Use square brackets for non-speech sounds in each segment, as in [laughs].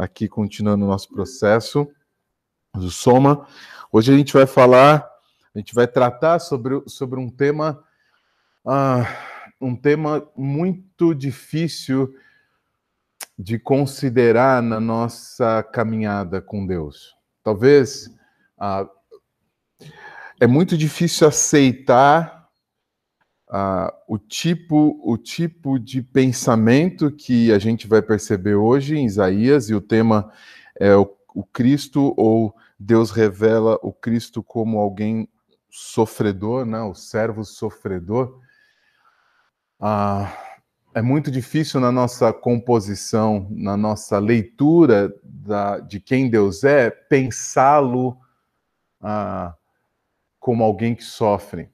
aqui continuando o nosso processo do Soma. Hoje a gente vai falar, a gente vai tratar sobre, sobre um tema, uh, um tema muito difícil de considerar na nossa caminhada com Deus. Talvez uh, é muito difícil aceitar Uh, o tipo o tipo de pensamento que a gente vai perceber hoje em Isaías e o tema é o, o Cristo ou Deus revela o Cristo como alguém sofredor, né? O servo sofredor. Uh, é muito difícil na nossa composição, na nossa leitura da, de quem Deus é, pensá-lo uh, como alguém que sofre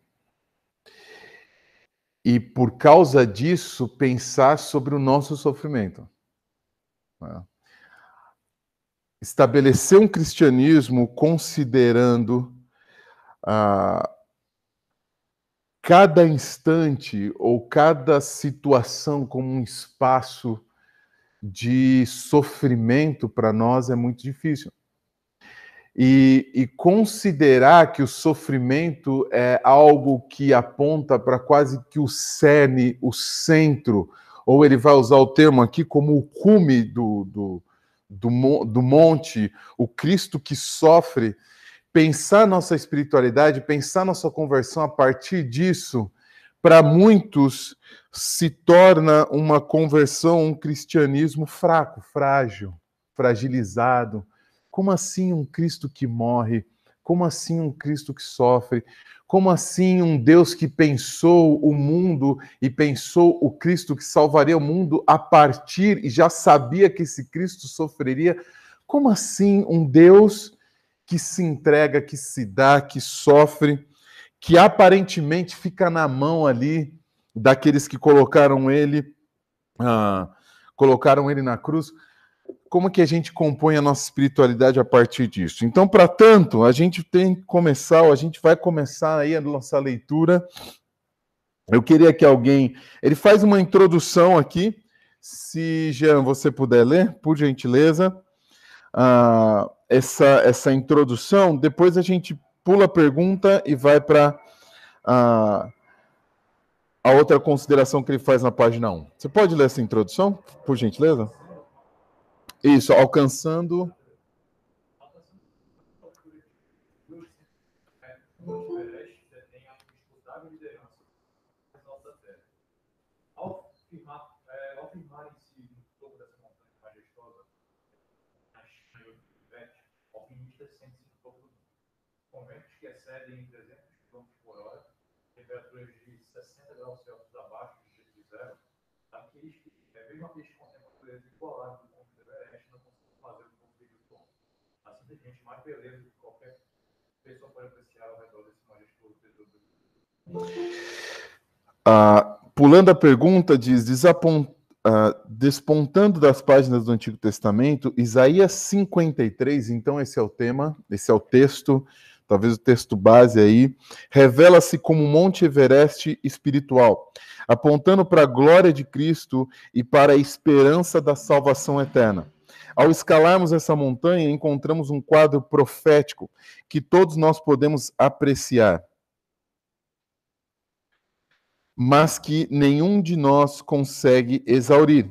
e, por causa disso, pensar sobre o nosso sofrimento. Né? Estabelecer um cristianismo considerando ah, cada instante ou cada situação como um espaço de sofrimento para nós é muito difícil e, e, considerar que o sofrimento é algo que aponta para quase que o cerne, o centro, ou ele vai usar o termo aqui como o cume do, do, do, do monte, o Cristo que sofre, pensar nossa espiritualidade, pensar nossa conversão a partir disso, para muitos se torna uma conversão, um cristianismo fraco, frágil, fragilizado como assim um Cristo que morre? Como assim um Cristo que sofre? Como assim um Deus que pensou o mundo e pensou o Cristo que salvaria o mundo a partir e já sabia que esse Cristo sofreria? Como assim um Deus que se entrega, que se dá, que sofre, que aparentemente fica na mão ali daqueles que colocaram ele, ah, colocaram ele na cruz? Como que a gente compõe a nossa espiritualidade a partir disso? Então, para tanto, a gente tem que começar, a gente vai começar aí a nossa leitura. Eu queria que alguém, ele faz uma introdução aqui, se Jean você puder ler, por gentileza, uh, essa essa introdução. Depois a gente pula a pergunta e vai para uh, a outra consideração que ele faz na página 1. Você pode ler essa introdução, por gentileza? Isso, alcançando. Ao firmar, é, ao firmar em si no topo dessa montanha majestosa, na China e Tibete, alpinistas sentem-se no topo do mundo. Com ventos que excedem 300 km por hora, temperaturas de 60 graus Celsius abaixo de zero, aqueles que, é, mesmo aqueles que contemplam a natureza igualada do gente mais beleza que qualquer pessoa pode apreciar ao redor desse majestoso. Ah, pulando a pergunta, diz: desapont... ah, despontando das páginas do Antigo Testamento, Isaías 53, então esse é o tema, esse é o texto, talvez o texto base aí, revela-se como um Monte Everest espiritual, apontando para a glória de Cristo e para a esperança da salvação eterna. Ao escalarmos essa montanha, encontramos um quadro profético que todos nós podemos apreciar, mas que nenhum de nós consegue exaurir.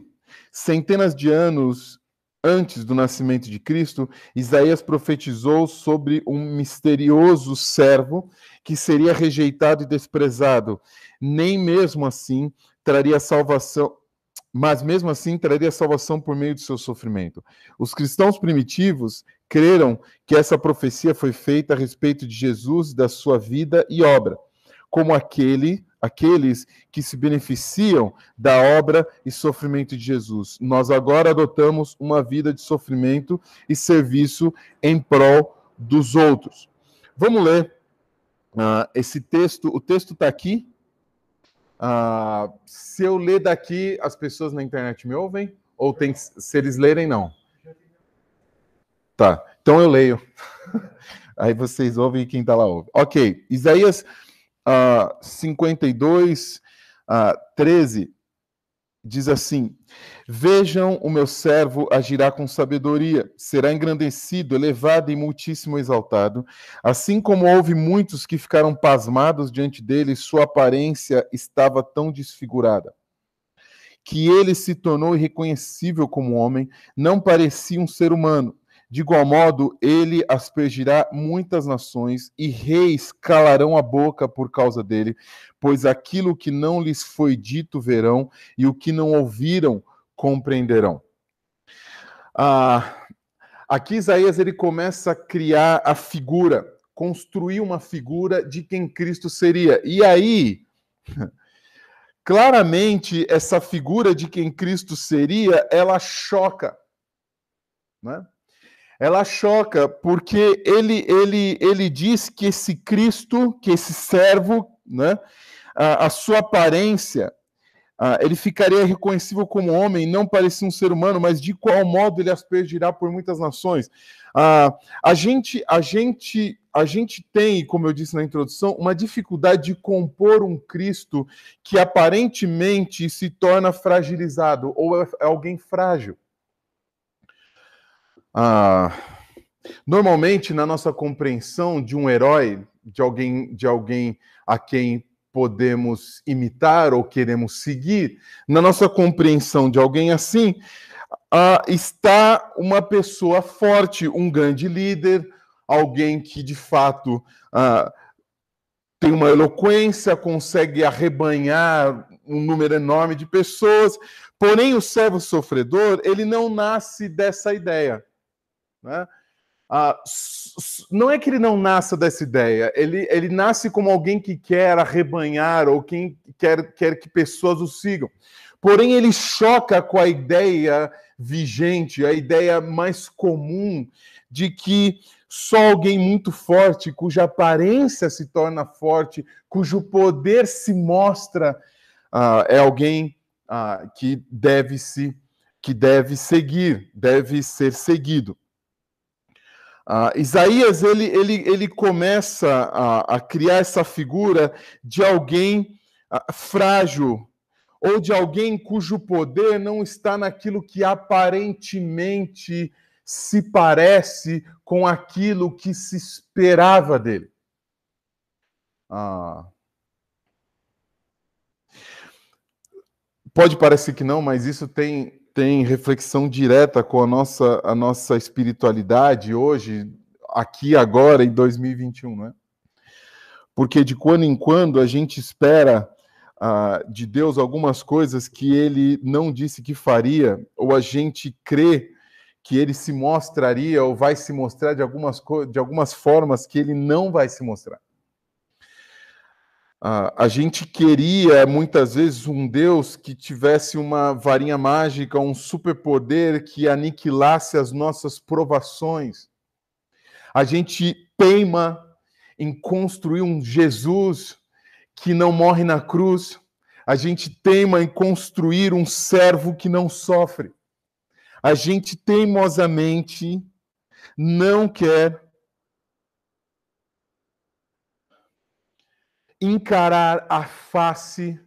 Centenas de anos antes do nascimento de Cristo, Isaías profetizou sobre um misterioso servo que seria rejeitado e desprezado. Nem mesmo assim traria salvação, mas mesmo assim traria salvação por meio de seu sofrimento. Os cristãos primitivos creram que essa profecia foi feita a respeito de Jesus, da sua vida e obra, como aquele, aqueles que se beneficiam da obra e sofrimento de Jesus. Nós agora adotamos uma vida de sofrimento e serviço em prol dos outros. Vamos ler uh, esse texto. O texto está aqui, Uh, se eu ler daqui, as pessoas na internet me ouvem? Ou tem, se eles lerem, não? Tá, então eu leio. [laughs] Aí vocês ouvem quem está lá ouve. Ok, Isaías uh, 52, uh, 13 diz assim: Vejam, o meu servo agirá com sabedoria, será engrandecido, elevado e muitíssimo exaltado. Assim como houve muitos que ficaram pasmados diante dele, sua aparência estava tão desfigurada que ele se tornou irreconhecível como homem, não parecia um ser humano. De igual modo, ele aspergirá muitas nações e reis calarão a boca por causa dele, pois aquilo que não lhes foi dito verão e o que não ouviram compreenderão. Ah, aqui Isaías ele começa a criar a figura, construir uma figura de quem Cristo seria. E aí, [laughs] claramente essa figura de quem Cristo seria, ela choca, né? Ela choca porque ele, ele, ele diz que esse Cristo, que esse servo, né, a, a sua aparência, ele ficaria reconhecível como homem, não parecia um ser humano, mas de qual modo ele aspergirá por muitas nações. A, a, gente, a, gente, a gente tem, como eu disse na introdução, uma dificuldade de compor um Cristo que aparentemente se torna fragilizado ou é alguém frágil. Ah, normalmente, na nossa compreensão de um herói, de alguém, de alguém a quem podemos imitar ou queremos seguir, na nossa compreensão de alguém assim, ah, está uma pessoa forte, um grande líder, alguém que de fato ah, tem uma eloquência, consegue arrebanhar um número enorme de pessoas. Porém, o servo sofredor, ele não nasce dessa ideia. Né? Ah, não é que ele não nasça dessa ideia, ele, ele nasce como alguém que quer arrebanhar ou quem quer, quer que pessoas o sigam. Porém, ele choca com a ideia vigente, a ideia mais comum de que só alguém muito forte, cuja aparência se torna forte, cujo poder se mostra, ah, é alguém ah, que deve se que deve seguir, deve ser seguido. Uh, Isaías ele, ele, ele começa a, a criar essa figura de alguém uh, frágil, ou de alguém cujo poder não está naquilo que aparentemente se parece com aquilo que se esperava dele. Ah. Pode parecer que não, mas isso tem, tem reflexão direta com a nossa, a nossa espiritualidade hoje, aqui, agora, em 2021, né? Porque de quando em quando a gente espera uh, de Deus algumas coisas que ele não disse que faria, ou a gente crê que ele se mostraria ou vai se mostrar de algumas, de algumas formas que ele não vai se mostrar. A gente queria muitas vezes um Deus que tivesse uma varinha mágica, um superpoder que aniquilasse as nossas provações. A gente teima em construir um Jesus que não morre na cruz. A gente teima em construir um servo que não sofre. A gente teimosamente não quer encarar a face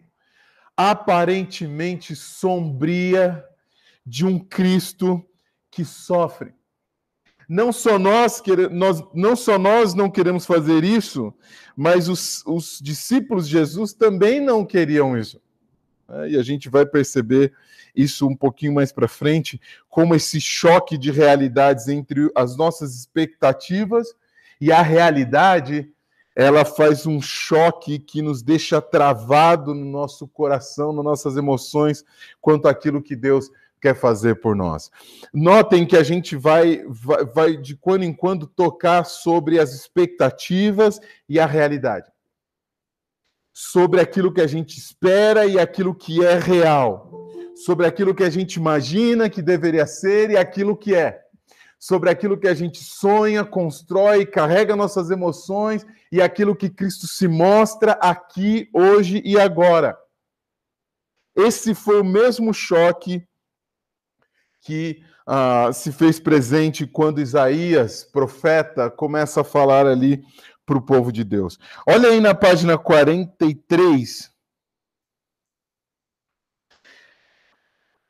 aparentemente sombria de um Cristo que sofre. Não só nós, nós, não só nós não queremos fazer isso, mas os, os discípulos de Jesus também não queriam isso. É, e a gente vai perceber isso um pouquinho mais para frente, como esse choque de realidades entre as nossas expectativas e a realidade ela faz um choque que nos deixa travado no nosso coração, nas nossas emoções, quanto àquilo que Deus quer fazer por nós. Notem que a gente vai, vai, vai de quando em quando tocar sobre as expectativas e a realidade. Sobre aquilo que a gente espera e aquilo que é real. Sobre aquilo que a gente imagina que deveria ser e aquilo que é sobre aquilo que a gente sonha, constrói, carrega nossas emoções e aquilo que Cristo se mostra aqui, hoje e agora. Esse foi o mesmo choque que uh, se fez presente quando Isaías, profeta, começa a falar ali para o povo de Deus. Olha aí na página 43.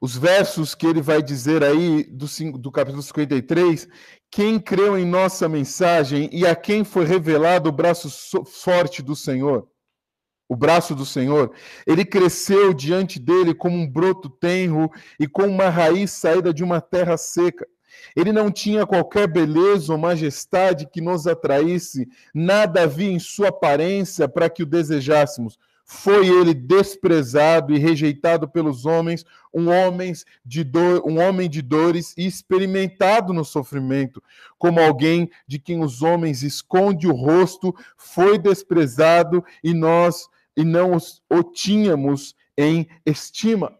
Os versos que ele vai dizer aí do, do capítulo 53, quem creu em nossa mensagem e a quem foi revelado o braço forte do Senhor, o braço do Senhor, ele cresceu diante dele como um broto tenro e com uma raiz saída de uma terra seca. Ele não tinha qualquer beleza ou majestade que nos atraísse, nada havia em sua aparência para que o desejássemos. Foi ele desprezado e rejeitado pelos homens, um homem de dor, um homem de dores e experimentado no sofrimento, como alguém de quem os homens esconde o rosto, foi desprezado e nós e não os, o tínhamos em estima.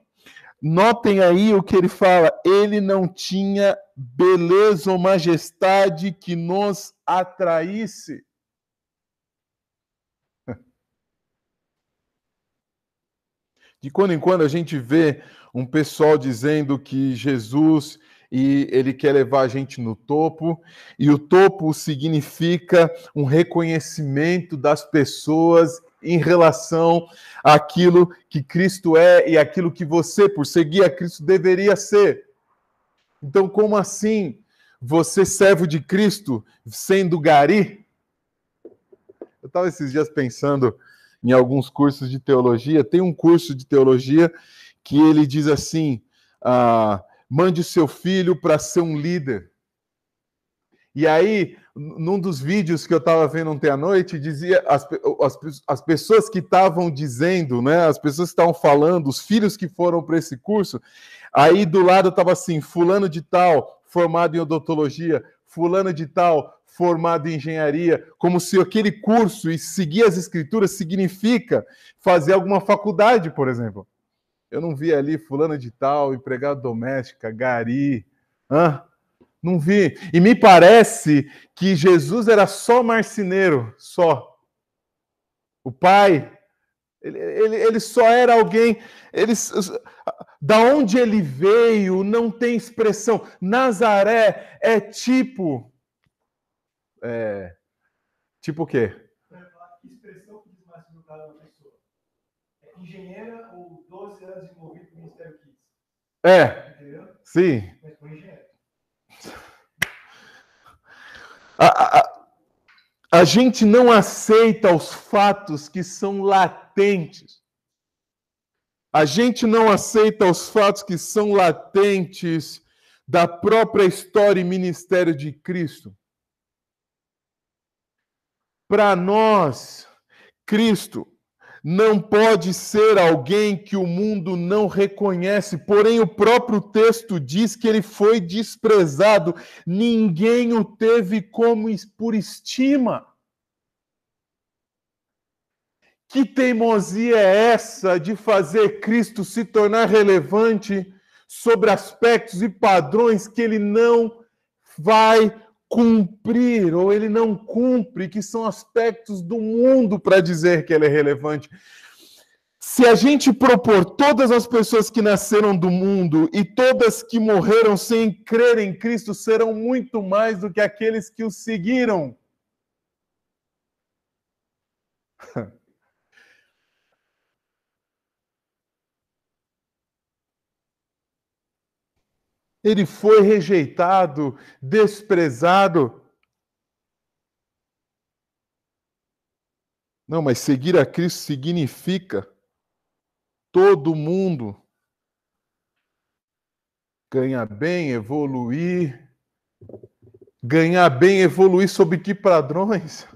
Notem aí o que ele fala, ele não tinha beleza ou majestade que nos atraísse. De quando em quando a gente vê um pessoal dizendo que Jesus e ele quer levar a gente no topo, e o topo significa um reconhecimento das pessoas em relação àquilo que Cristo é e aquilo que você, por seguir a Cristo, deveria ser. Então, como assim você, servo de Cristo, sendo gari? Eu estava esses dias pensando em alguns cursos de teologia. Tem um curso de teologia que ele diz assim: ah, mande o seu filho para ser um líder. E aí, num dos vídeos que eu estava vendo ontem à noite, dizia as, as, as pessoas que estavam dizendo, né, as pessoas que estavam falando, os filhos que foram para esse curso, aí do lado estava assim: Fulano de Tal, formado em odontologia, Fulano de Tal, formado em engenharia, como se aquele curso e seguir as escrituras significa fazer alguma faculdade, por exemplo. Eu não vi ali fulano de tal, empregado doméstica, gari, hã? Não vi. E me parece que Jesus era só marceneiro, só. O pai, ele, ele, ele só era alguém. Ele, da onde ele veio não tem expressão. Nazaré é tipo é, tipo o quê? Que expressão que diz mais sobre o cara da pessoa? É engenheira ou 12 anos envolvido no Ministério Kids? É. Entendeu? Sim. Mas foi engenheiro. A, a, a gente não aceita os fatos que são latentes. A gente não aceita os fatos que são latentes da própria história e ministério de Cristo. Para nós, Cristo não pode ser alguém que o mundo não reconhece, porém o próprio texto diz que ele foi desprezado, ninguém o teve como por estima. Que teimosia é essa de fazer Cristo se tornar relevante sobre aspectos e padrões que ele não vai cumprir ou ele não cumpre, que são aspectos do mundo para dizer que ele é relevante. Se a gente propor todas as pessoas que nasceram do mundo e todas que morreram sem crer em Cristo serão muito mais do que aqueles que o seguiram. [laughs] ele foi rejeitado, desprezado. Não, mas seguir a Cristo significa todo mundo ganhar bem, evoluir. Ganhar bem, evoluir sob que padrões?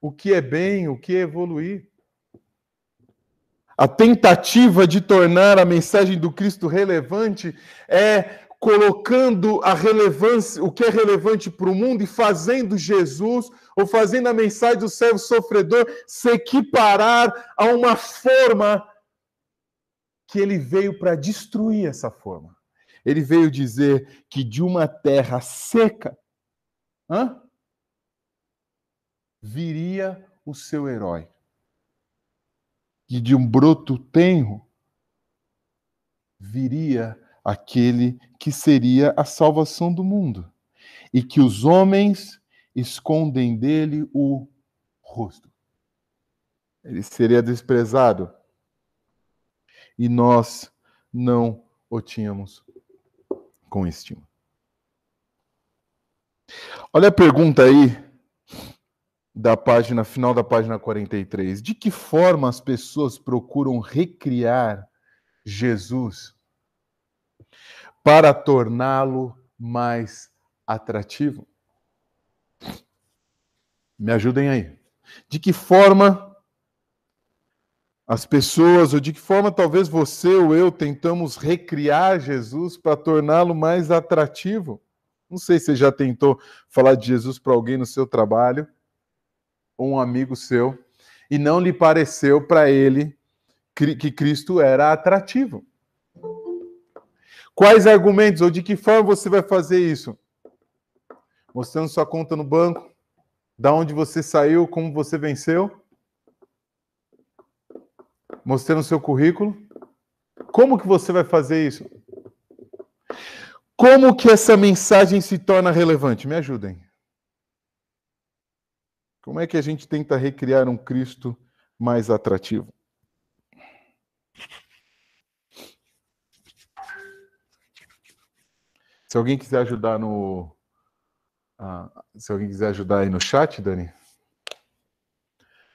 O que é bem, o que é evoluir? A tentativa de tornar a mensagem do Cristo relevante é colocando a relevância, o que é relevante para o mundo e fazendo Jesus, ou fazendo a mensagem do servo sofredor se equiparar a uma forma que ele veio para destruir essa forma. Ele veio dizer que de uma terra seca hã? viria o seu herói. E de um broto tenro viria aquele que seria a salvação do mundo, e que os homens escondem dele o rosto. Ele seria desprezado e nós não o tínhamos com estima. Olha a pergunta aí da página final da página 43. De que forma as pessoas procuram recriar Jesus para torná-lo mais atrativo? Me ajudem aí. De que forma as pessoas, ou de que forma talvez você ou eu tentamos recriar Jesus para torná-lo mais atrativo? Não sei se você já tentou falar de Jesus para alguém no seu trabalho, ou um amigo seu, e não lhe pareceu para ele que Cristo era atrativo. Quais argumentos ou de que forma você vai fazer isso? Mostrando sua conta no banco, da onde você saiu, como você venceu? Mostrando seu currículo? Como que você vai fazer isso? Como que essa mensagem se torna relevante? Me ajudem. Como é que a gente tenta recriar um Cristo mais atrativo? Se alguém quiser ajudar no. Ah, se alguém quiser ajudar aí no chat, Dani.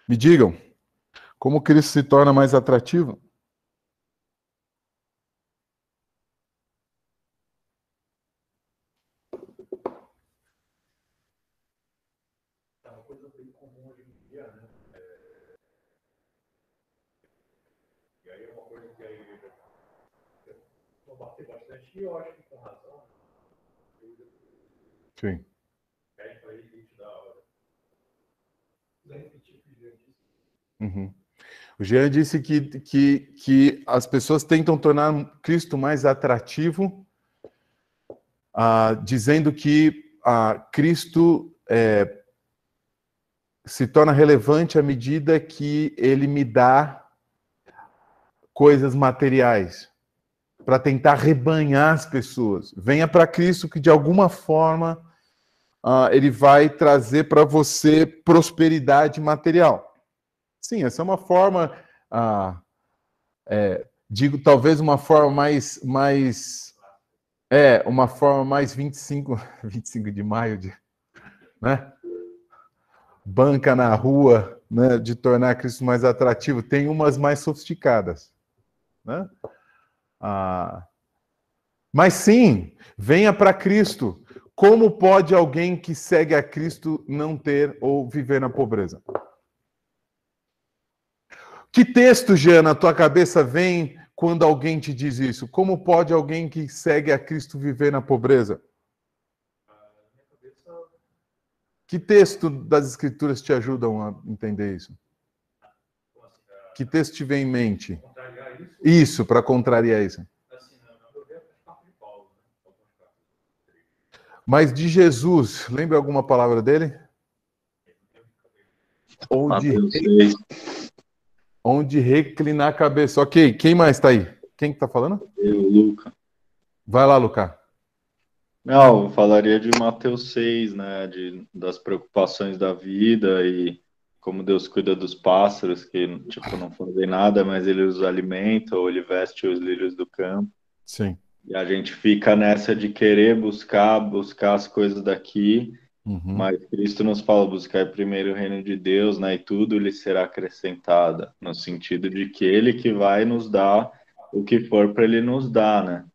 Me digam. Como Cristo se torna mais atrativo? E eu acho que com razão. Sim. Pede para ele te dar a hora. repetir o que o Jean disse. Uhum. O Jean disse que, que, que as pessoas tentam tornar Cristo mais atrativo, ah, dizendo que ah, Cristo é, se torna relevante à medida que ele me dá coisas materiais para tentar rebanhar as pessoas. Venha para Cristo que de alguma forma uh, ele vai trazer para você prosperidade material. Sim, essa é uma forma, uh, é, digo talvez uma forma mais, mais é uma forma mais 25, 25 [laughs] de maio de, né? Banca na rua, né, de tornar Cristo mais atrativo. Tem umas mais sofisticadas, né? Ah, mas sim, venha para Cristo. Como pode alguém que segue a Cristo não ter ou viver na pobreza? Que texto, Jean, na tua cabeça vem quando alguém te diz isso? Como pode alguém que segue a Cristo viver na pobreza? Que texto das Escrituras te ajudam a entender isso? Que texto te vem em mente? Isso, para contrariar isso. Mas de Jesus, lembra alguma palavra dele? Onde, onde reclinar a cabeça. Ok, quem mais está aí? Quem está falando? Eu, Luca. Vai lá, Luca. Não, eu falaria de Mateus 6, né? De, das preocupações da vida e como Deus cuida dos pássaros, que tipo, não fazem nada, mas ele os alimenta, ou ele veste os lírios do campo. Sim. E a gente fica nessa de querer buscar, buscar as coisas daqui, uhum. mas Cristo nos fala buscar primeiro o reino de Deus, né? E tudo lhe será acrescentado, no sentido de que ele que vai nos dar o que for para ele nos dar, né?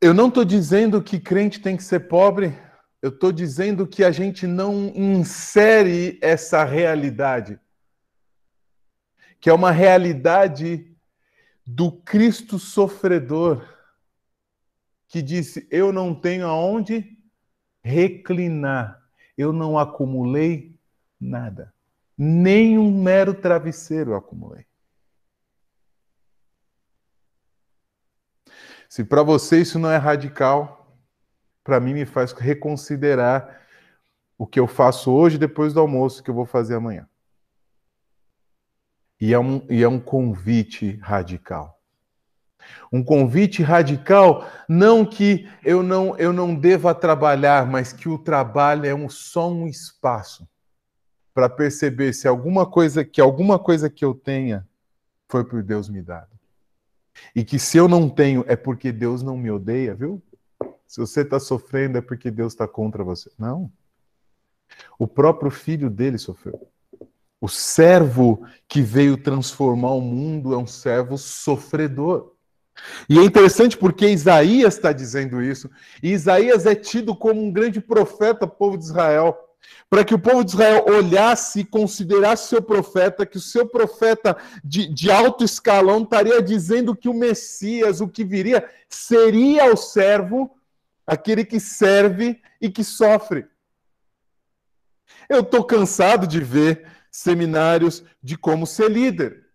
Eu não estou dizendo que crente tem que ser pobre eu estou dizendo que a gente não insere essa realidade, que é uma realidade do Cristo sofredor, que disse: Eu não tenho aonde reclinar, eu não acumulei nada, nem um mero travesseiro eu acumulei. Se para você isso não é radical, para mim me faz reconsiderar o que eu faço hoje depois do almoço que eu vou fazer amanhã. E é um, e é um convite radical. Um convite radical, não que eu não, eu não deva trabalhar, mas que o trabalho é um, só um espaço para perceber se alguma coisa que alguma coisa que eu tenha foi por Deus me dado. E que se eu não tenho é porque Deus não me odeia, viu? Se você está sofrendo é porque Deus está contra você. Não. O próprio filho dele sofreu. O servo que veio transformar o mundo é um servo sofredor. E é interessante porque Isaías está dizendo isso. E Isaías é tido como um grande profeta do povo de Israel. Para que o povo de Israel olhasse e considerasse seu profeta, que o seu profeta de, de alto escalão estaria dizendo que o Messias, o que viria, seria o servo, aquele que serve e que sofre. Eu estou cansado de ver seminários de como ser líder.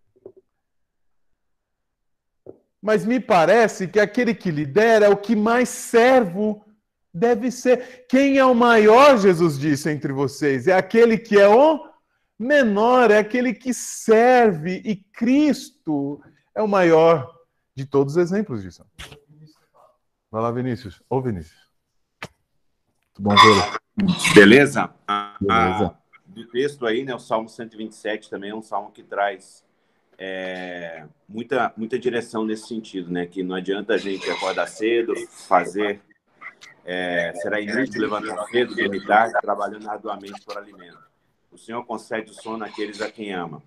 Mas me parece que aquele que lidera é o que mais servo deve ser. Quem é o maior, Jesus disse, entre vocês? É aquele que é o menor, é aquele que serve, e Cristo é o maior de todos os exemplos disso. Vai lá, Vinícius. Ô, Vinícius. Muito bom vê-lo. Beleza? A, a, do texto aí, né, o Salmo 127 também é um salmo que traz é, muita, muita direção nesse sentido, né? Que não adianta a gente acordar cedo, fazer. É, será inútil levantar cedo, dormir tarde, trabalhando arduamente por alimento. O Senhor concede o sono àqueles a quem ama.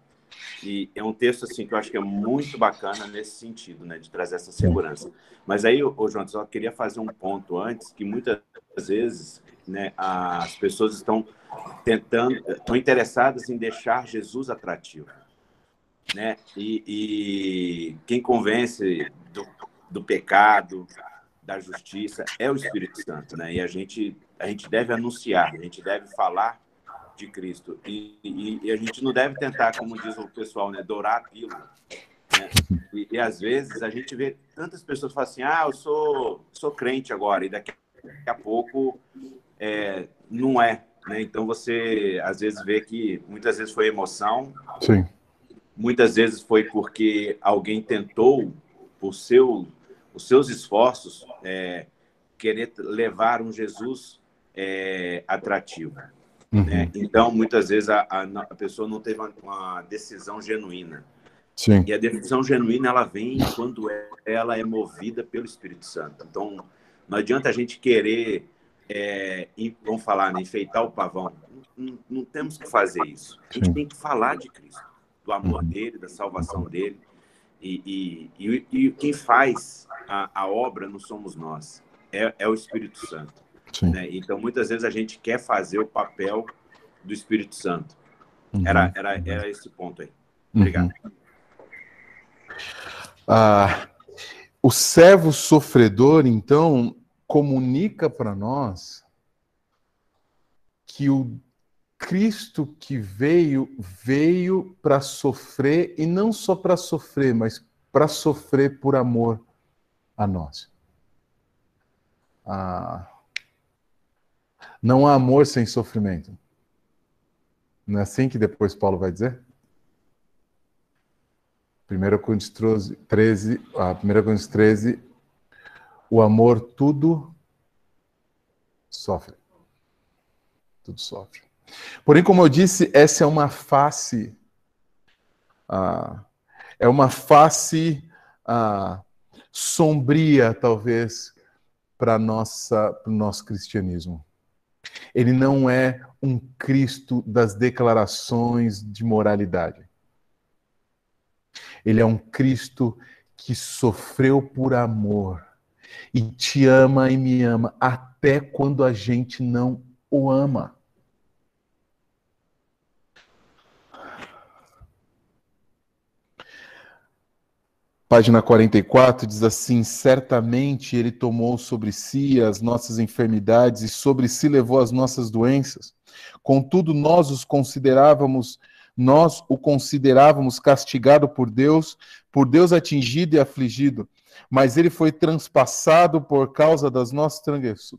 E é um texto assim que eu acho que é muito bacana nesse sentido, né, de trazer essa segurança. Mas aí, ô, João, eu queria fazer um ponto antes que muitas vezes, né, as pessoas estão tentando, estão interessadas em deixar Jesus atrativo, né? E, e quem convence do, do pecado, da justiça é o Espírito Santo, né? E a gente a gente deve anunciar, a gente deve falar de Cristo. E, e, e, a gente não deve tentar, como diz o pessoal, né, dourar a pílula. Né? E, e, às vezes a gente vê tantas pessoas falam assim: ah, eu sou, sou crente agora, e daqui a pouco é, não é. Né? Então você às vezes vê que muitas vezes foi emoção, Sim. muitas vezes foi porque alguém tentou, por seu, os seus esforços, é, querer levar um Jesus é, atrativo. Uhum. Né? Então, muitas vezes a, a, a, pessoa não teve uma, uma decisão genuína. Sim. E a decisão genuína ela vem quando ela é movida pelo Espírito Santo. Então, não adianta a gente querer, é, vamos falar, né, enfeitar o pavão. Não, não, temos que fazer isso. A gente tem que falar de Cristo, do amor uhum. dele, da salvação dele. E, e, e, e quem faz a, a, obra não somos nós, é, é o Espírito Santo. Né? Então, muitas vezes a gente quer fazer o papel do Espírito Santo. Uhum. Era, era, era esse ponto aí. Obrigado. Uhum. Ah, o servo sofredor, então, comunica para nós que o Cristo que veio, veio para sofrer, e não só para sofrer, mas para sofrer por amor a nós. Ah, não há amor sem sofrimento. Não é assim que depois Paulo vai dizer? 1 Coríntios 13, ah, 1 Coríntios 13, o amor tudo sofre. Tudo sofre. Porém, como eu disse, essa é uma face, ah, é uma face ah, sombria, talvez, para o nosso cristianismo. Ele não é um Cristo das declarações de moralidade. Ele é um Cristo que sofreu por amor e te ama e me ama até quando a gente não o ama. Página 44 diz assim: Certamente ele tomou sobre si as nossas enfermidades e sobre si levou as nossas doenças. Contudo, nós os considerávamos, nós o considerávamos castigado por Deus, por Deus atingido e afligido mas ele foi transpassado por causa das nossas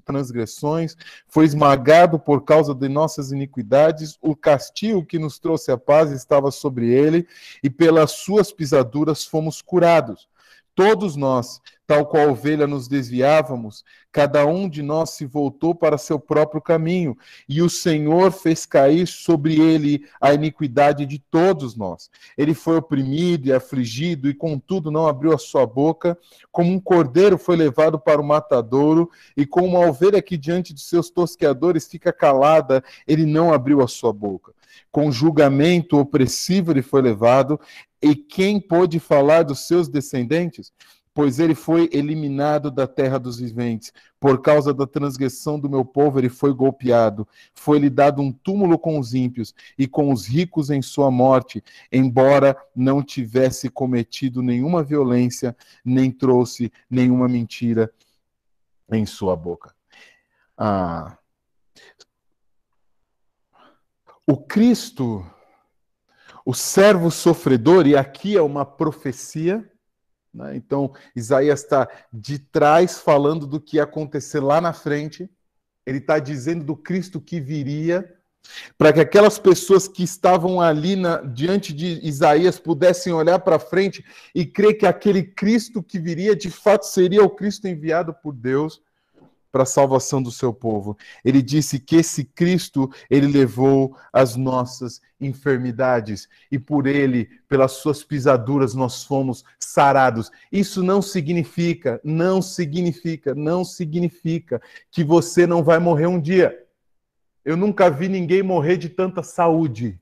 transgressões, foi esmagado por causa de nossas iniquidades, o castigo que nos trouxe a paz estava sobre ele, e pelas suas pisaduras fomos curados. Todos nós tal qual ovelha nos desviávamos, cada um de nós se voltou para seu próprio caminho, e o Senhor fez cair sobre ele a iniquidade de todos nós. Ele foi oprimido e afligido, e contudo não abriu a sua boca, como um cordeiro foi levado para o matadouro, e como uma ovelha que diante de seus tosqueadores fica calada, ele não abriu a sua boca. Com julgamento opressivo ele foi levado, e quem pôde falar dos seus descendentes? Pois ele foi eliminado da terra dos viventes. Por causa da transgressão do meu povo, ele foi golpeado. Foi-lhe dado um túmulo com os ímpios e com os ricos em sua morte, embora não tivesse cometido nenhuma violência, nem trouxe nenhuma mentira em sua boca. Ah. O Cristo, o servo sofredor, e aqui é uma profecia? Então, Isaías está de trás falando do que ia acontecer lá na frente, ele está dizendo do Cristo que viria, para que aquelas pessoas que estavam ali na, diante de Isaías pudessem olhar para frente e crer que aquele Cristo que viria de fato seria o Cristo enviado por Deus para a salvação do seu povo. Ele disse que esse Cristo, ele levou as nossas enfermidades e por ele, pelas suas pisaduras, nós fomos sarados. Isso não significa, não significa, não significa que você não vai morrer um dia. Eu nunca vi ninguém morrer de tanta saúde.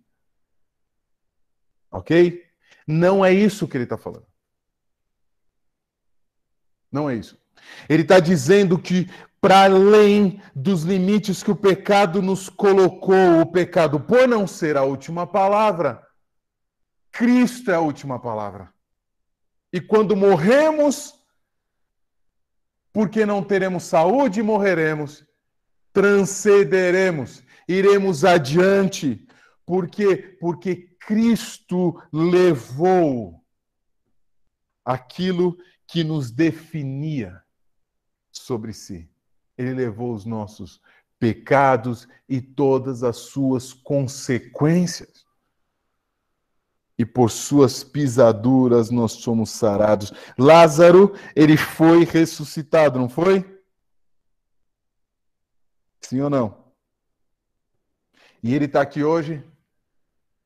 Ok? Não é isso que ele está falando. Não é isso. Ele está dizendo que para além dos limites que o pecado nos colocou, o pecado, por não ser a última palavra, Cristo é a última palavra. E quando morremos, porque não teremos saúde, morreremos, transcederemos, iremos adiante, porque porque Cristo levou aquilo que nos definia sobre si. Ele levou os nossos pecados e todas as suas consequências. E por suas pisaduras nós somos sarados. Lázaro, ele foi ressuscitado, não foi? Sim ou não? E ele está aqui hoje?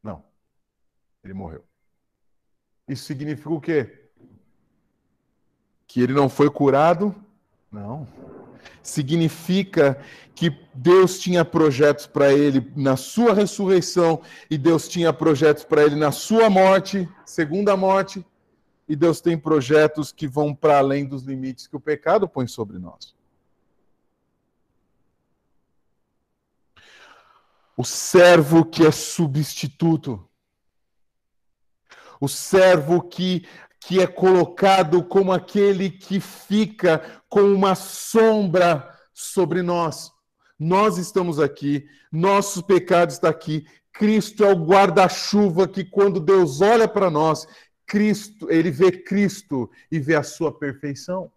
Não. Ele morreu. Isso significa o quê? Que ele não foi curado? Não significa que Deus tinha projetos para ele na sua ressurreição e Deus tinha projetos para ele na sua morte, segunda morte, e Deus tem projetos que vão para além dos limites que o pecado põe sobre nós. O servo que é substituto. O servo que que é colocado como aquele que fica com uma sombra sobre nós. Nós estamos aqui, nosso pecado está aqui. Cristo é o guarda-chuva que quando Deus olha para nós, Cristo, ele vê Cristo e vê a sua perfeição.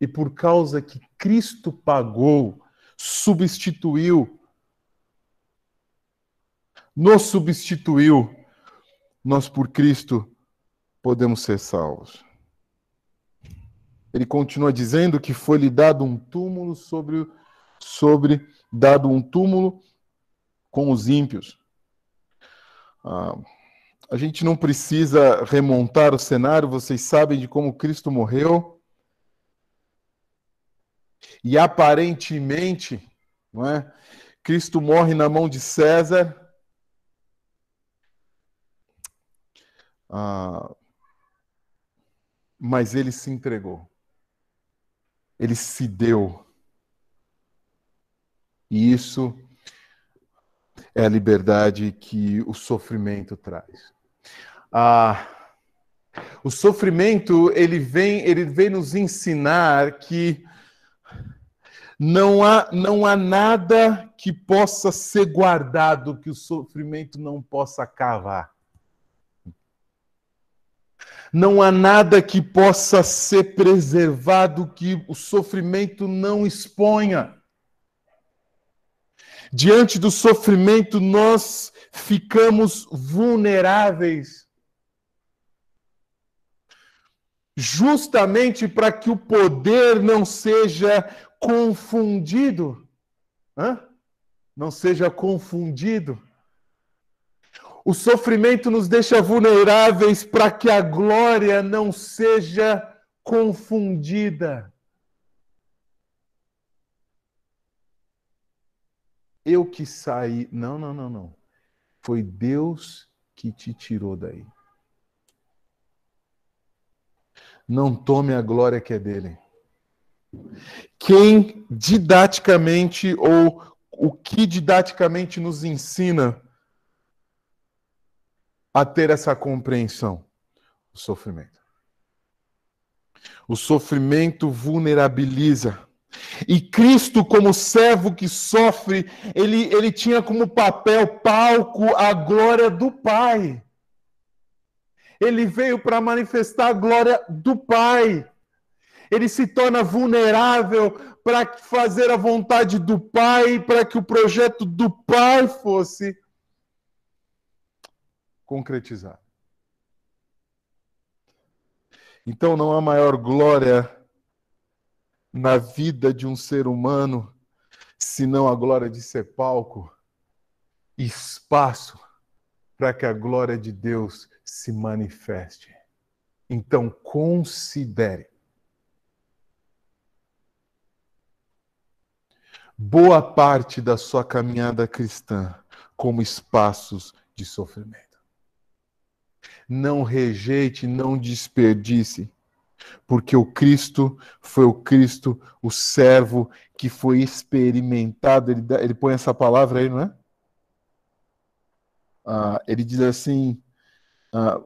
E por causa que Cristo pagou, substituiu, nos substituiu, nós por Cristo podemos ser salvos. Ele continua dizendo que foi-lhe dado um túmulo sobre, sobre dado um túmulo com os ímpios. Ah, a gente não precisa remontar o cenário, vocês sabem de como Cristo morreu. E aparentemente, não é? Cristo morre na mão de César. Ah, mas ele se entregou. Ele se deu. E isso é a liberdade que o sofrimento traz. Ah, o sofrimento ele vem, ele vem nos ensinar que não há, não há nada que possa ser guardado que o sofrimento não possa cavar. Não há nada que possa ser preservado que o sofrimento não exponha. Diante do sofrimento, nós ficamos vulneráveis. justamente para que o poder não seja confundido. Hã? Não seja confundido. O sofrimento nos deixa vulneráveis para que a glória não seja confundida. Eu que saí. Não, não, não, não. Foi Deus que te tirou daí. Não tome a glória que é dele. Quem didaticamente ou o que didaticamente nos ensina a ter essa compreensão? O sofrimento. O sofrimento vulnerabiliza. E Cristo, como servo que sofre, ele, ele tinha como papel, palco, a glória do Pai. Ele veio para manifestar a glória do Pai. Ele se torna vulnerável para fazer a vontade do Pai, para que o projeto do Pai fosse concretizado. Então não há maior glória na vida de um ser humano senão a glória de ser palco, espaço para que a glória de Deus se manifeste. Então, considere. Boa parte da sua caminhada cristã como espaços de sofrimento. Não rejeite, não desperdice, porque o Cristo foi o Cristo, o servo que foi experimentado. Ele, ele põe essa palavra aí, não é? Ah, ele diz assim: ah,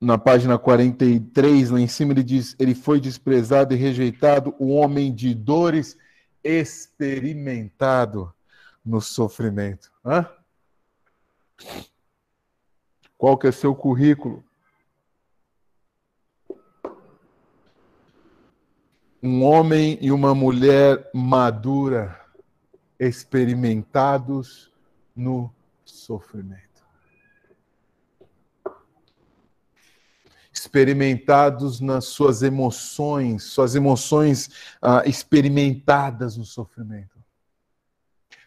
na página 43, lá em cima, ele diz: Ele foi desprezado e rejeitado, o homem de dores, experimentado no sofrimento. Hã? Qual que é seu currículo? Um homem e uma mulher madura, experimentados no sofrimento. experimentados nas suas emoções, suas emoções ah, experimentadas no sofrimento,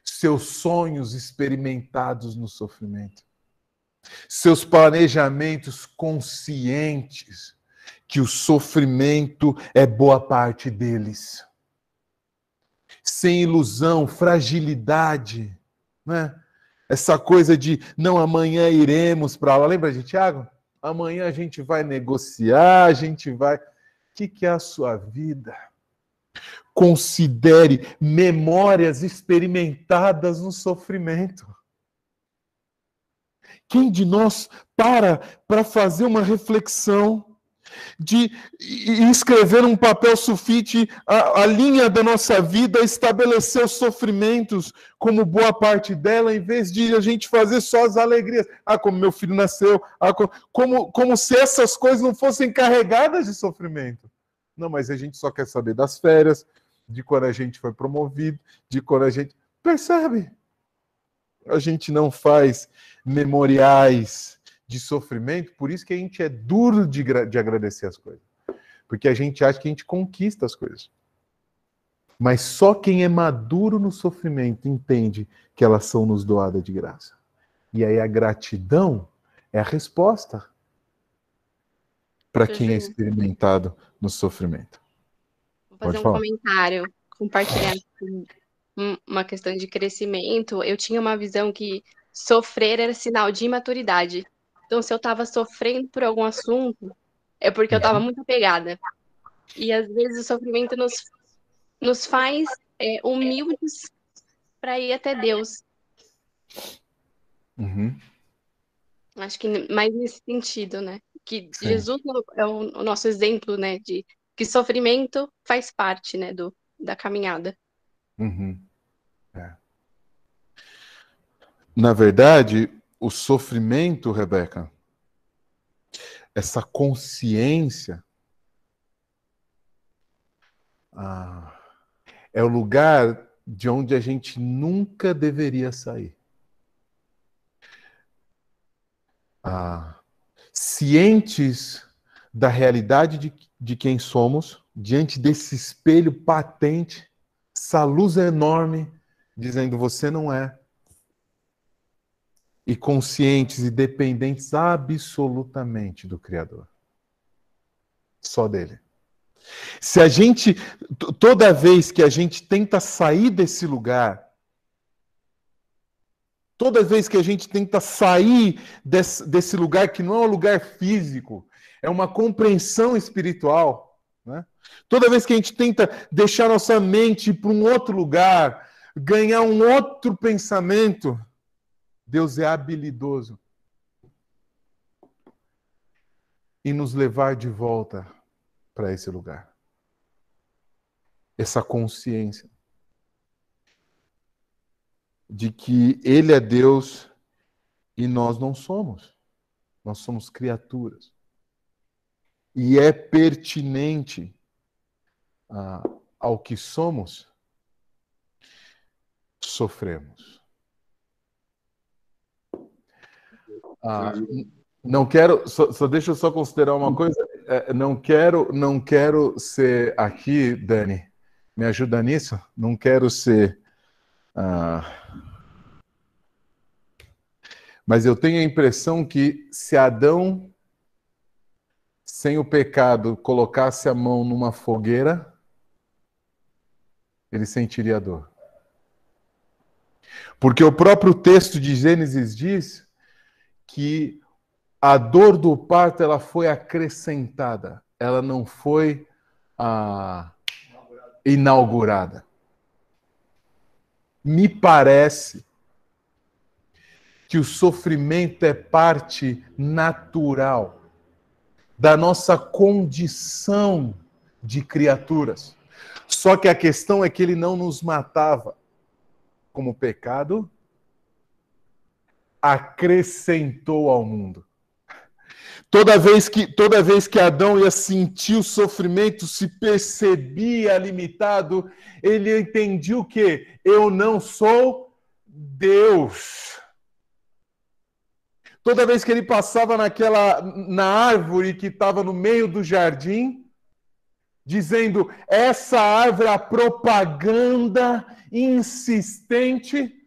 seus sonhos experimentados no sofrimento, seus planejamentos conscientes que o sofrimento é boa parte deles. Sem ilusão, fragilidade, né? Essa coisa de não amanhã iremos para aula. Lembra de Tiago? amanhã a gente vai negociar, a gente vai. O que, que é a sua vida? Considere memórias experimentadas no sofrimento. Quem de nós para para fazer uma reflexão de escrever um papel sulfite a, a, linha da nossa vida, estabelecer os sofrimentos como boa parte dela, em vez de a gente fazer só as alegrias. Ah, como meu filho nasceu, ah, como, como se essas coisas não fossem carregadas de sofrimento. Não, mas a gente só quer saber das férias, de quando a gente foi promovido, de quando a gente. Percebe? A gente não faz memoriais de sofrimento, por isso que a gente é duro de, de agradecer as coisas. Porque a gente acha que a gente conquista as coisas. Mas só quem é maduro no sofrimento entende que elas são nos doadas de graça. E aí a gratidão é a resposta para quem é experimentado no sofrimento. Vou fazer Pode um falar. comentário, compartilhar uma questão de crescimento. Eu tinha uma visão que sofrer era sinal de imaturidade. Então, se eu estava sofrendo por algum assunto, é porque eu estava uhum. muito apegada. E às vezes o sofrimento nos, nos faz é, humildes para ir até Deus. Uhum. Acho que mais nesse sentido, né? Que Sim. Jesus é o, o, nosso exemplo, né? De que sofrimento faz parte, né? Do, da caminhada. Uhum. É. Na verdade, o sofrimento, Rebeca, essa consciência, ah, é o lugar de onde a gente nunca deveria sair. Ah, cientes da realidade de, de quem somos, diante desse espelho patente, essa luz enorme, dizendo: você não é. E conscientes e dependentes absolutamente do Criador. Só dele. Se a gente, toda vez que a gente tenta sair desse lugar, toda vez que a gente tenta sair desse, desse lugar que não é um lugar físico, é uma compreensão espiritual. Toda vez que a gente tenta deixar nossa mente para um outro lugar, ganhar um outro pensamento, Deus é habilidoso em nos levar de volta para esse lugar. Essa consciência de que Ele é Deus e nós não somos. Nós somos criaturas e é pertinente ah, ao que somos, sofremos. Ah, não quero, só, só, deixa eu só considerar uma coisa. É, não quero, não quero ser aqui, Dani. Me ajuda nisso? Não quero ser. Ah, mas eu tenho a impressão que se Adão sem o pecado, colocasse a mão numa fogueira, ele sentiria dor. Porque o próprio texto de Gênesis diz que a dor do parto ela foi acrescentada, ela não foi ah, inaugurada. Me parece que o sofrimento é parte natural da nossa condição de criaturas. Só que a questão é que ele não nos matava como pecado, acrescentou ao mundo. Toda vez que toda vez que Adão ia sentir o sofrimento, se percebia limitado, ele entendia o que? Eu não sou Deus. Toda vez que ele passava naquela na árvore que estava no meio do jardim, dizendo: essa árvore é a propaganda insistente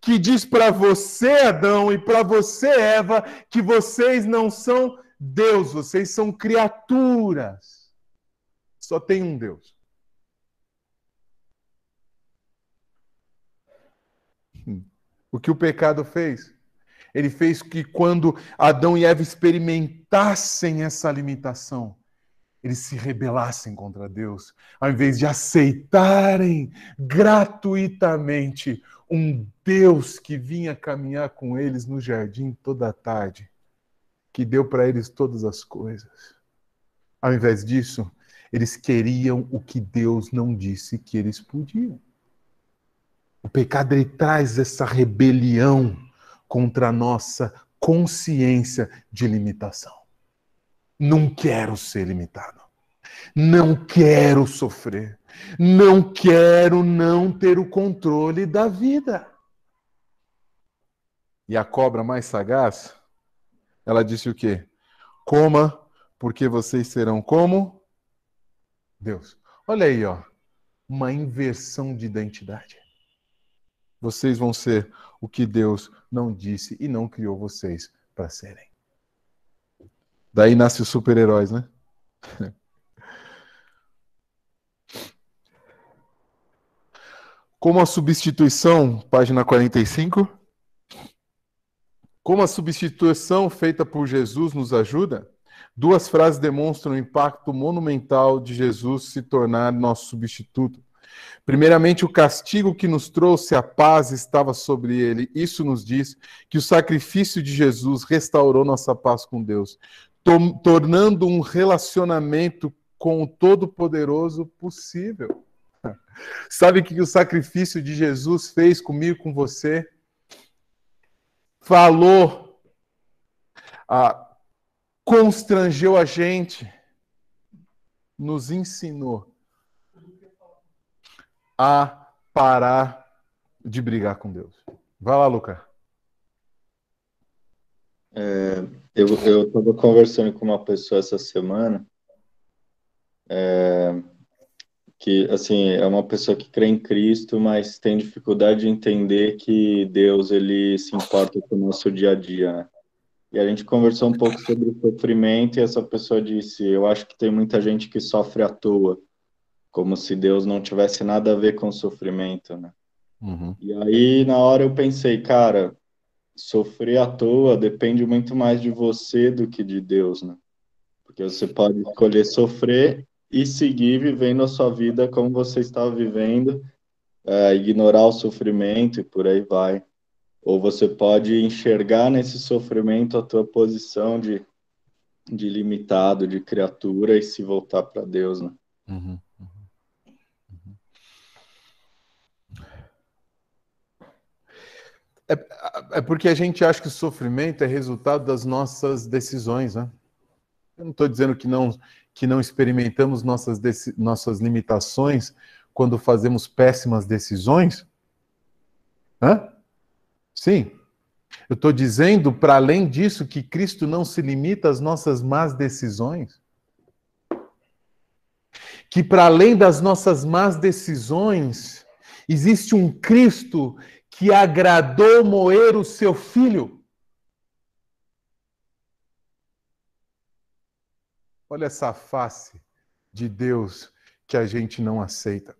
que diz para você, Adão, e para você, Eva, que vocês não são Deus, vocês são criaturas. Só tem um Deus. Hum. O que o pecado fez? Ele fez que quando Adão e Eva experimentassem essa limitação, eles se rebelassem contra Deus, ao invés de aceitarem gratuitamente um Deus que vinha caminhar com eles no jardim toda a tarde, que deu para eles todas as coisas. Ao invés disso, eles queriam o que Deus não disse que eles podiam. O pecado ele traz essa rebelião contra a nossa consciência de limitação. Não quero ser limitado. Não quero sofrer. Não quero não ter o controle da vida. E a cobra mais sagaz, ela disse o quê? Coma, porque vocês serão como Deus. Olha aí, ó, uma inversão de identidade. Vocês vão ser o que Deus não disse e não criou vocês para serem. Daí nasce os super-heróis, né? Como a substituição, página 45. Como a substituição feita por Jesus nos ajuda? Duas frases demonstram o impacto monumental de Jesus se tornar nosso substituto. Primeiramente, o castigo que nos trouxe a paz estava sobre ele. Isso nos diz que o sacrifício de Jesus restaurou nossa paz com Deus, tornando um relacionamento com o Todo-Poderoso possível. [laughs] Sabe o que o sacrifício de Jesus fez comigo, com você? Falou, ah, constrangeu a gente, nos ensinou a parar de brigar com Deus. Vai lá, Luca. É, Eu estava conversando com uma pessoa essa semana é, que, assim, é uma pessoa que crê em Cristo, mas tem dificuldade de entender que Deus, ele se importa com o nosso dia a dia, né? E a gente conversou um pouco sobre o sofrimento e essa pessoa disse, eu acho que tem muita gente que sofre à toa, como se Deus não tivesse nada a ver com o sofrimento, né? Uhum. E aí, na hora eu pensei, cara, sofrer à toa depende muito mais de você do que de Deus, né? Porque você pode escolher sofrer e seguir vivendo a sua vida como você estava vivendo, é, ignorar o sofrimento e por aí vai. Ou você pode enxergar nesse sofrimento a tua posição de, de limitado, de criatura e se voltar para Deus, né? Uhum. É, é porque a gente acha que o sofrimento é resultado das nossas decisões, né? Eu não estou dizendo que não, que não experimentamos nossas, nossas limitações quando fazemos péssimas decisões. Hã? Sim. Eu estou dizendo, para além disso, que Cristo não se limita às nossas más decisões. Que para além das nossas más decisões, existe um Cristo que agradou moer o seu filho. Olha essa face de Deus que a gente não aceita.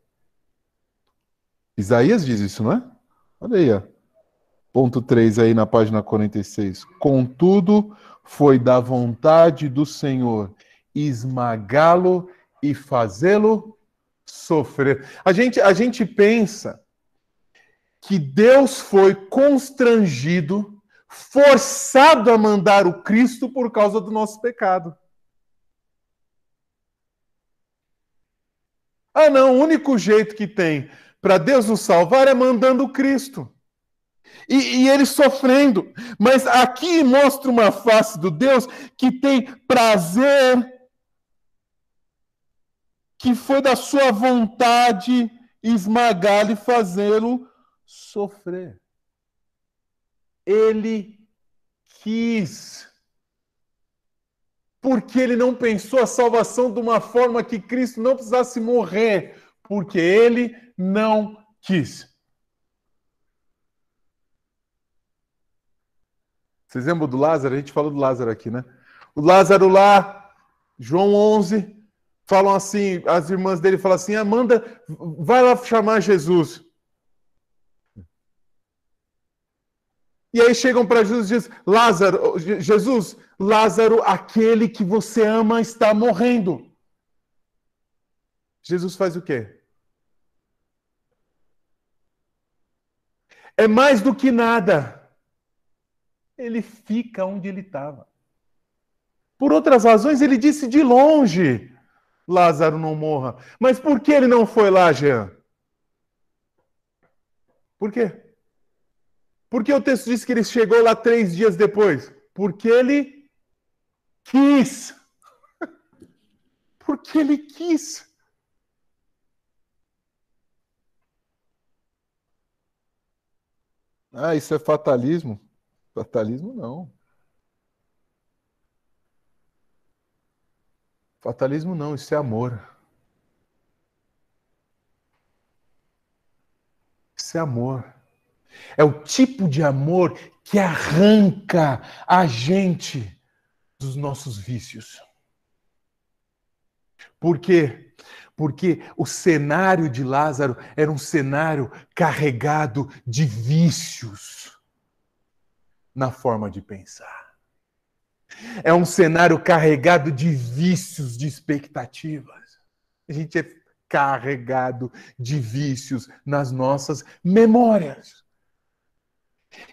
Isaías diz isso, não é? Olha aí, ó. ponto 3 aí na página 46. Contudo, foi da vontade do Senhor esmagá-lo e fazê-lo sofrer. A gente, a gente pensa que Deus foi constrangido, forçado a mandar o Cristo por causa do nosso pecado. Ah, não, o único jeito que tem para Deus nos salvar é mandando o Cristo. E, e, ele sofrendo. Mas aqui mostra uma face do Deus que tem prazer, que foi da sua vontade esmagá-lo e fazê-lo sofrer. Ele quis. Porque ele não pensou a salvação de uma forma que Cristo não precisasse morrer, porque ele não quis. Vocês lembram do Lázaro? A gente falou do Lázaro aqui, né? O Lázaro lá, João 11, falam assim, as irmãs dele falam assim: Amanda, vai lá chamar Jesus. E aí chegam para Jesus e dizem: Lázaro, Jesus, Lázaro, aquele que você ama está morrendo. Jesus faz o quê? É mais do que nada. Ele fica onde ele estava. Por outras razões, ele disse de longe: Lázaro não morra. Mas por que ele não foi lá, Jean? Por quê? Por que o texto diz que ele chegou lá três dias depois? Porque ele quis. [laughs] Porque ele quis. Ah, isso é fatalismo? Fatalismo não. Fatalismo não, isso é amor. Isso é amor. É o tipo de amor que arranca a gente dos nossos vícios. Por quê? Porque o cenário de Lázaro era um cenário carregado de vícios na forma de pensar. É um cenário carregado de vícios, de expectativas. A gente é carregado de vícios nas nossas memórias.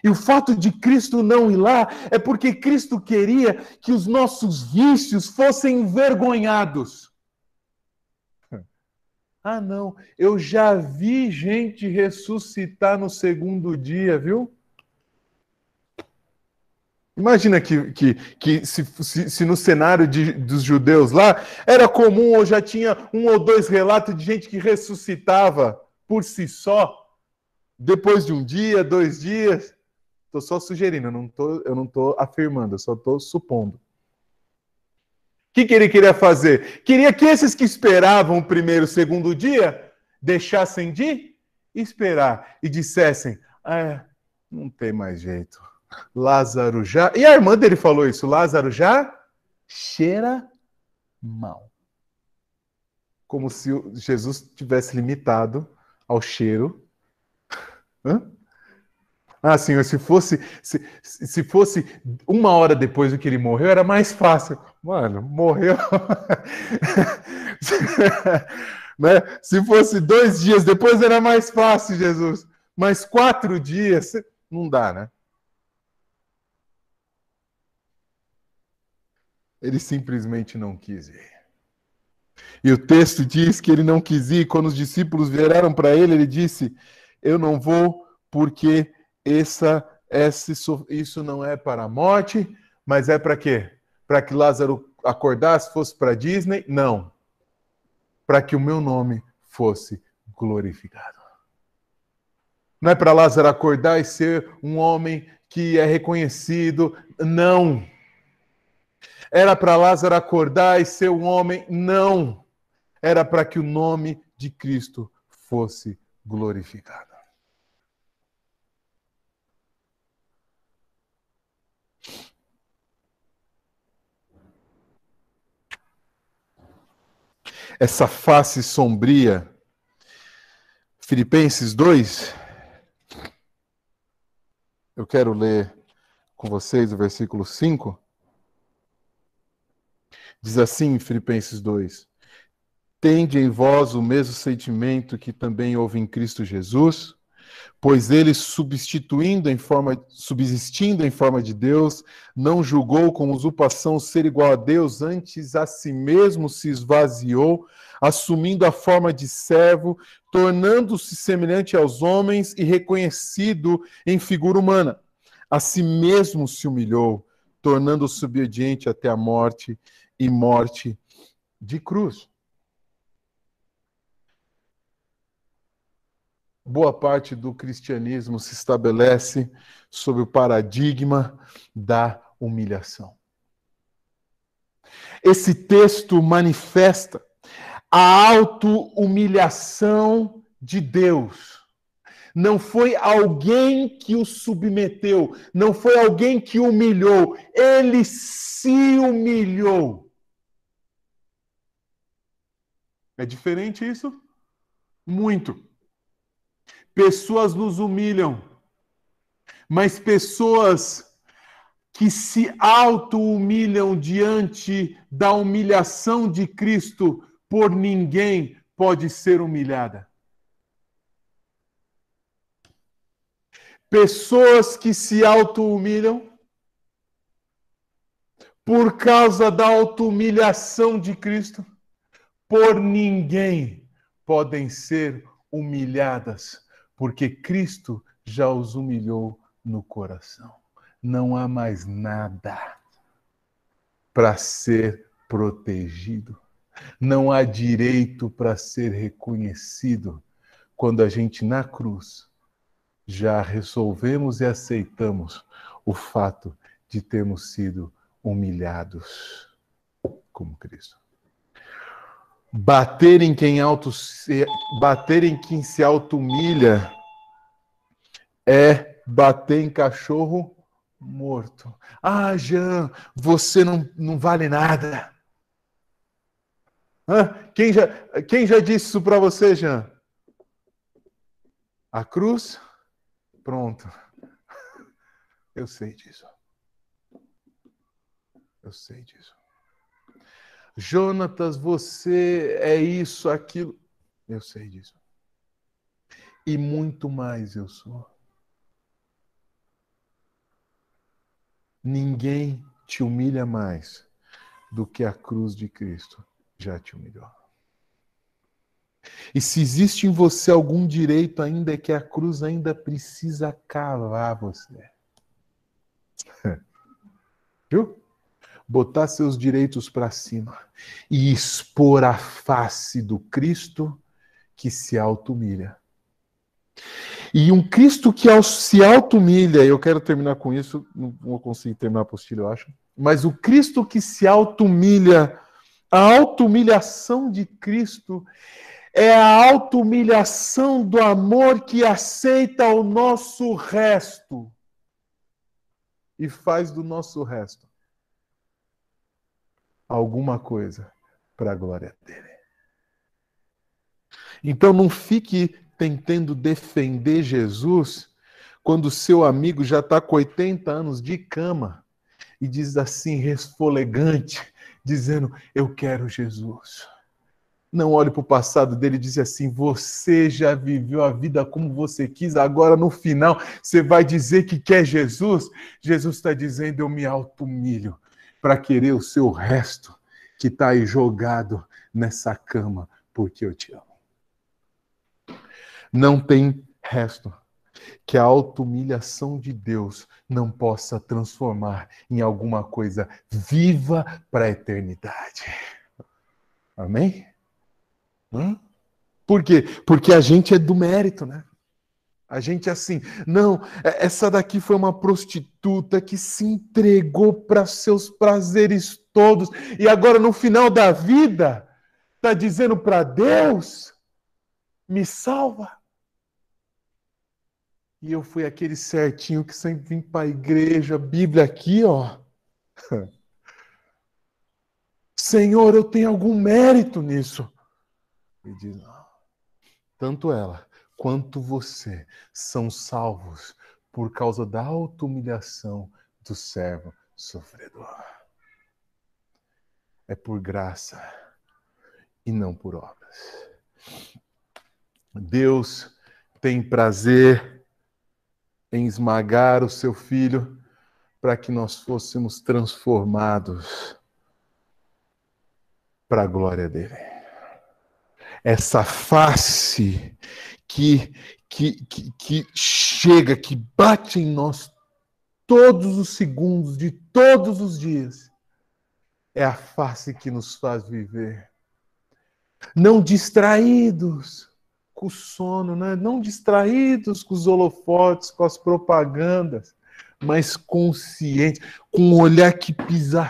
E o fato de Cristo não ir lá é porque Cristo queria que os nossos vícios fossem envergonhados. [laughs] Ah, não, eu já vi gente ressuscitar no segundo dia, viu? Imagina que, que, que se, se, se no cenário de, dos judeus lá era comum ou já tinha um ou dois relatos de gente que ressuscitava por si só depois de um dia, dois dias. Estou só sugerindo, eu não tô, eu não estou afirmando, eu só estou supondo. O que, que ele queria fazer? Queria que esses que esperavam o primeiro, segundo dia deixassem de esperar e dissessem: é, não tem mais jeito. Lázaro já. E a irmã dele falou isso: Lázaro já cheira mal. Como se Jesus tivesse limitado ao cheiro. Hã? Ah, senhor, se fosse, se, se fosse uma hora depois do que ele morreu, era mais fácil. Mano, morreu. [laughs] né? Se fosse dois dias depois, era mais fácil, Jesus. Mas quatro dias, não dá, né? Ele simplesmente não quis ir. E o texto diz que ele não quis ir. Quando os discípulos vieram para ele, ele disse: Eu não vou porque essa, esse, isso não é para a morte, mas é para quê? Para que Lázaro acordasse, fosse para Disney? Não. Para que o meu nome fosse glorificado. Não é para Lázaro acordar e ser um homem que é reconhecido. Não. Era para Lázaro acordar e ser um homem. Não. Era para que o nome de Cristo fosse glorificado. Essa face sombria. Filipenses 2. Eu quero ler com vocês o versículo 5. Diz assim, Filipenses 2: Tende em vós o mesmo sentimento que também houve em Cristo Jesus pois ele substituindo em forma, subsistindo em forma de Deus, não julgou com usurpação ser igual a Deus, antes a si mesmo se esvaziou, assumindo a forma de servo, tornando-se semelhante aos homens e reconhecido em figura humana. A si mesmo se humilhou, tornando-se obediente até a morte e morte de cruz. Boa parte do cristianismo se estabelece sob o paradigma da humilhação. Esse texto manifesta a auto-humilhação de Deus. Não foi alguém que o submeteu, não foi alguém que o humilhou, ele se humilhou. É diferente isso? Muito. Pessoas nos humilham, mas pessoas que se auto-humilham diante da humilhação de Cristo, por ninguém pode ser humilhada. Pessoas que se auto-humilham por causa da auto-humilhação de Cristo, por ninguém podem ser humilhadas porque Cristo já os humilhou no coração. Não há mais nada para ser protegido. Não há direito para ser reconhecido quando a gente na cruz já resolvemos e aceitamos o fato de termos sido humilhados como Cristo. Bater em quem auto se, bater em quem se auto-humilha é bater em cachorro morto. Ah, Jean, você não, não vale nada. Hã? Quem, já, quem já disse isso para você, Jean? A cruz? Pronto. Eu sei disso. Eu sei disso. Jonatas, você é isso, aquilo. Eu sei disso. E muito mais eu sou. Ninguém te humilha mais do que a cruz de Cristo já te humilhou. E se existe em você algum direito ainda, é que a cruz ainda precisa cavar você. [laughs] Viu? Botar seus direitos para cima e expor a face do Cristo que se auto-humilha. E um Cristo que se auto-humilha, eu quero terminar com isso, não vou conseguir terminar a apostila, eu acho, mas o Cristo que se auto-humilha, a auto-humilhação de Cristo é a auto-humilhação do amor que aceita o nosso resto e faz do nosso resto alguma coisa para a glória dele. Então não fique tentando defender Jesus quando seu amigo já está com 80 anos de cama e diz assim, resfolegante, dizendo: Eu quero Jesus. Não olhe para o passado dele e diz assim: Você já viveu a vida como você quis, agora no final você vai dizer que quer Jesus? Jesus está dizendo: Eu me auto-humilho para querer o seu resto que está aí jogado nessa cama, porque eu te amo. Não tem resto que a auto-humilhação de Deus não possa transformar em alguma coisa viva para a eternidade. Amém? Hum? Por quê? Porque a gente é do mérito, né? A gente é assim, não, é, essa daqui foi uma prostituta que se entregou para seus prazeres todos e agora no final da vida está dizendo para Deus: me salva. E eu fui aquele certinho que sempre vim para a igreja, Bíblia aqui, ó. [laughs] Senhor, eu tenho algum mérito nisso. E diz, não. Tanto ela quanto você são salvos por causa da auto-humilhação do servo sofredor. É por graça e não por obras. Deus tem prazer em esmagar o seu filho para que nós fôssemos transformados para a glória dele. Essa face que, que, que, que chega, que bate em nós todos os segundos de todos os dias, é a face que nos faz viver. Não distraídos, com o sono, né? não distraídos com os holofotes, com as propagandas, mas conscientes, com um olhar que pisa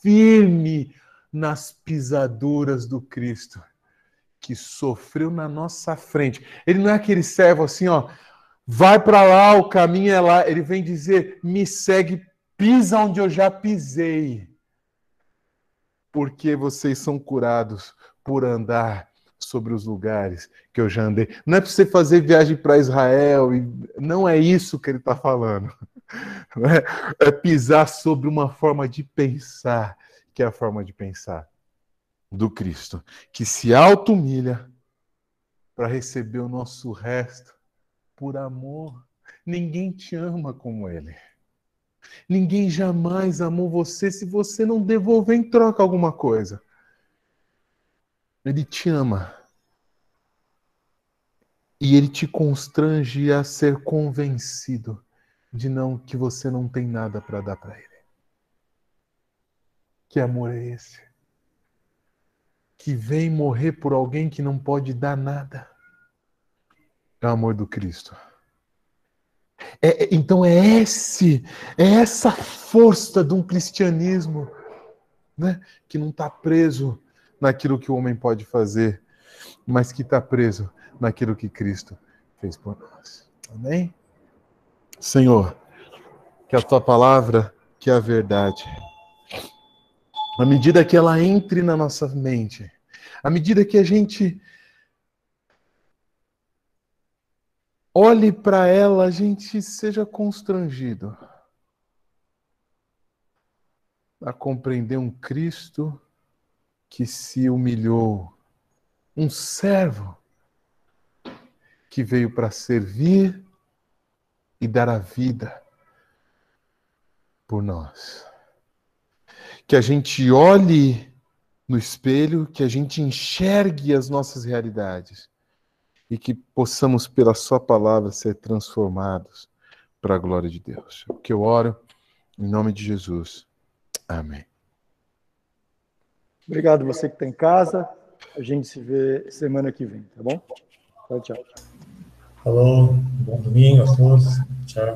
firme nas pisaduras do Cristo, que sofreu na nossa frente. Ele não é aquele servo assim, ó, vai para lá, o caminho é lá. Ele vem dizer: me segue, pisa onde eu já pisei. Porque vocês são curados por andar sobre os lugares que eu já andei. Não é para você fazer viagem para Israel, e não é isso que ele está falando. [laughs] É? é pisar sobre uma forma de pensar, que é a forma de pensar do Cristo, que se auto-humilha para receber o nosso resto por amor. Ninguém te ama como ele. Ninguém jamais amou você se você não devolver em troca alguma coisa. Ele te ama. E ele te constrange a ser convencido de não que você não tem nada para dar para ele. Que amor é esse? Que vem morrer por alguém que não pode dar nada. É o amor do Cristo. É, é então é esse, é essa força de um cristianismo, né, que não está preso naquilo que o homem pode fazer, mas que está preso naquilo que Cristo fez por nós. Amém? Senhor, que a tua palavra, que é a verdade, à medida que ela entre na nossa mente, à medida que a gente olhe para ela, a gente seja constrangido a compreender um Cristo que se humilhou, um servo que veio para servir e dar a vida por nós. Que a gente olhe no espelho, que a gente enxergue as nossas realidades e que possamos, pela Sua palavra, ser transformados para a glória de Deus. O que eu oro, em nome de Jesus. Amém. Obrigado você que está em casa. A gente se vê semana que vem, tá bom? Tchau, tchau. Falou, bom domingo a todos. Tchau.